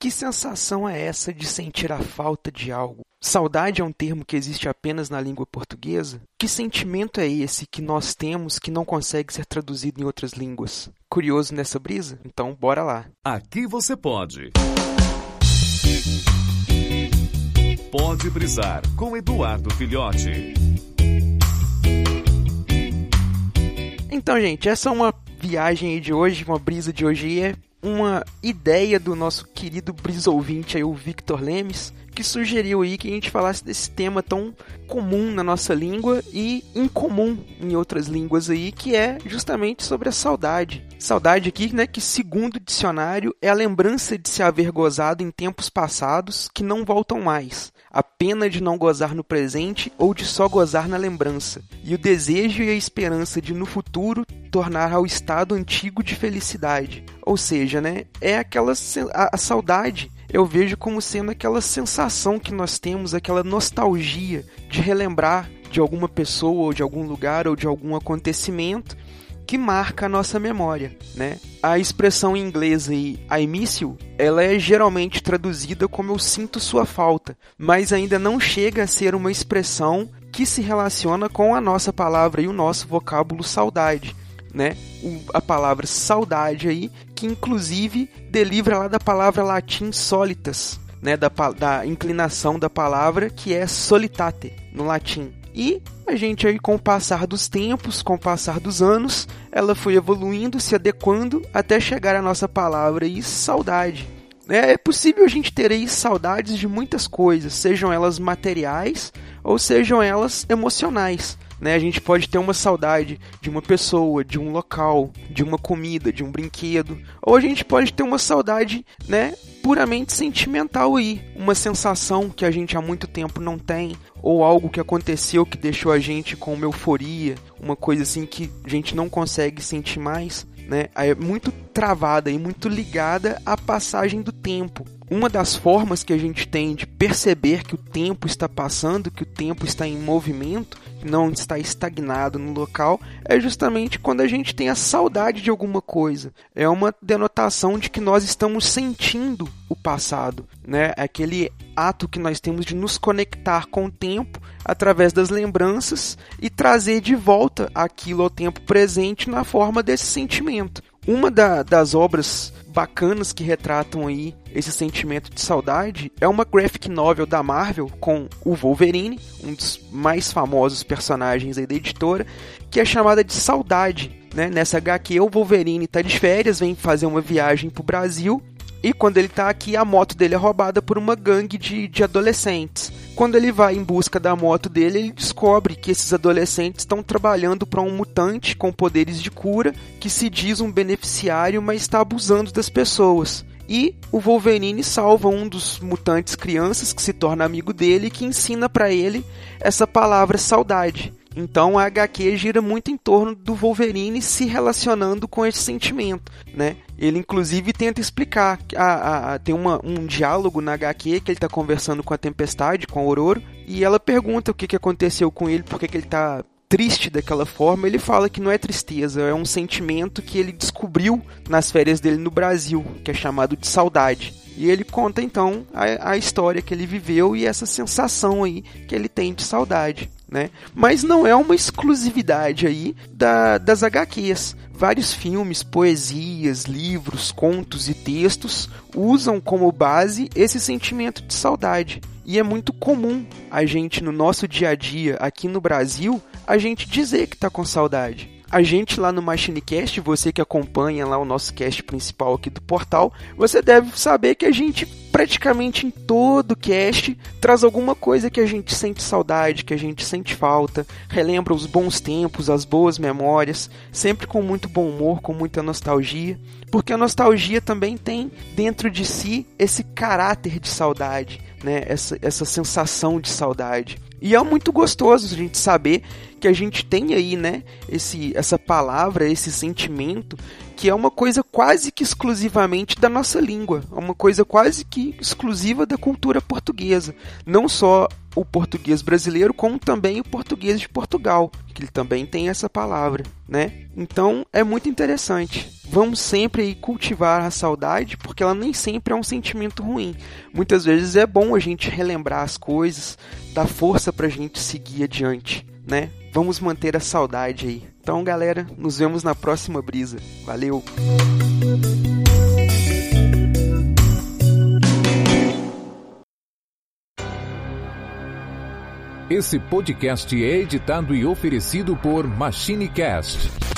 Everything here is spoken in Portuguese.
Que sensação é essa de sentir a falta de algo? Saudade é um termo que existe apenas na língua portuguesa? Que sentimento é esse que nós temos que não consegue ser traduzido em outras línguas? Curioso nessa brisa? Então, bora lá. Aqui você pode. Pode brisar com Eduardo Filhote. Então, gente, essa é uma viagem aí de hoje, uma brisa de hoje é uma ideia do nosso querido brisouvinte aí, o Victor Lemes, que sugeriu aí que a gente falasse desse tema tão comum na nossa língua e incomum em outras línguas aí, que é justamente sobre a saudade. Saudade aqui, né, que segundo o dicionário é a lembrança de se haver gozado em tempos passados que não voltam mais, a pena de não gozar no presente ou de só gozar na lembrança, e o desejo e a esperança de no futuro tornar ao estado antigo de felicidade. Ou seja, né, é aquela a, a saudade eu vejo como sendo aquela sensação que nós temos, aquela nostalgia de relembrar de alguma pessoa, ou de algum lugar, ou de algum acontecimento que marca a nossa memória, né? A expressão em inglês aí, I miss you, ela é geralmente traduzida como eu sinto sua falta, mas ainda não chega a ser uma expressão que se relaciona com a nossa palavra e o nosso vocábulo saudade né? A palavra saudade aí, que inclusive deriva lá da palavra latim solitas, né? Da, da inclinação da palavra que é solitate no latim. E a gente aí com o passar dos tempos, com o passar dos anos, ela foi evoluindo, se adequando até chegar à nossa palavra aí saudade. É, é possível a gente ter aí saudades de muitas coisas, sejam elas materiais ou sejam elas emocionais. Né? A gente pode ter uma saudade de uma pessoa, de um local, de uma comida, de um brinquedo, ou a gente pode ter uma saudade, né, puramente sentimental aí, uma sensação que a gente há muito tempo não tem, ou algo que aconteceu que deixou a gente com uma euforia, uma coisa assim que a gente não consegue sentir mais, né? É muito travada e muito ligada à passagem do tempo. Uma das formas que a gente tem de perceber que o tempo está passando, que o tempo está em movimento, não está estagnado no local, é justamente quando a gente tem a saudade de alguma coisa. É uma denotação de que nós estamos sentindo o passado, né? É aquele ato que nós temos de nos conectar com o tempo através das lembranças e trazer de volta aquilo ao tempo presente na forma desse sentimento. Uma da, das obras bacanas que retratam aí esse sentimento de saudade é uma graphic novel da Marvel com o Wolverine, um dos mais famosos personagens aí da editora, que é chamada de Saudade. Né? Nessa HQ, o Wolverine está de férias, vem fazer uma viagem para o Brasil e quando ele está aqui, a moto dele é roubada por uma gangue de, de adolescentes. Quando ele vai em busca da moto dele, ele descobre que esses adolescentes estão trabalhando para um mutante com poderes de cura que se diz um beneficiário, mas está abusando das pessoas. E o Wolverine salva um dos mutantes crianças que se torna amigo dele e que ensina para ele essa palavra saudade. Então a HQ gira muito em torno do Wolverine se relacionando com esse sentimento, né? Ele inclusive tenta explicar, a, a, tem uma, um diálogo na HQ que ele está conversando com a Tempestade, com a Aurora, e ela pergunta o que, que aconteceu com ele, por que, que ele está triste daquela forma, ele fala que não é tristeza, é um sentimento que ele descobriu nas férias dele no Brasil, que é chamado de saudade. E ele conta então a, a história que ele viveu e essa sensação aí que ele tem de saudade né? Mas não é uma exclusividade aí da, das HQs. Vários filmes, poesias, livros, contos e textos usam como base esse sentimento de saudade. E é muito comum a gente, no nosso dia a dia, aqui no Brasil, a gente dizer que está com saudade a gente lá no MachineCast, você que acompanha lá o nosso cast principal aqui do portal, você deve saber que a gente praticamente em todo cast traz alguma coisa que a gente sente saudade, que a gente sente falta, relembra os bons tempos, as boas memórias, sempre com muito bom humor, com muita nostalgia, porque a nostalgia também tem dentro de si esse caráter de saudade, né? essa, essa sensação de saudade. E é muito gostoso a gente saber que a gente tem aí, né, esse, essa palavra, esse sentimento, que é uma coisa quase que exclusivamente da nossa língua, é uma coisa quase que exclusiva da cultura portuguesa. Não só o português brasileiro, como também o português de Portugal, que ele também tem essa palavra, né? Então é muito interessante. Vamos sempre cultivar a saudade, porque ela nem sempre é um sentimento ruim. Muitas vezes é bom a gente relembrar as coisas, dar força pra gente seguir adiante, né? Vamos manter a saudade aí. Então, galera, nos vemos na próxima brisa. Valeu! Esse podcast é editado e oferecido por MachineCast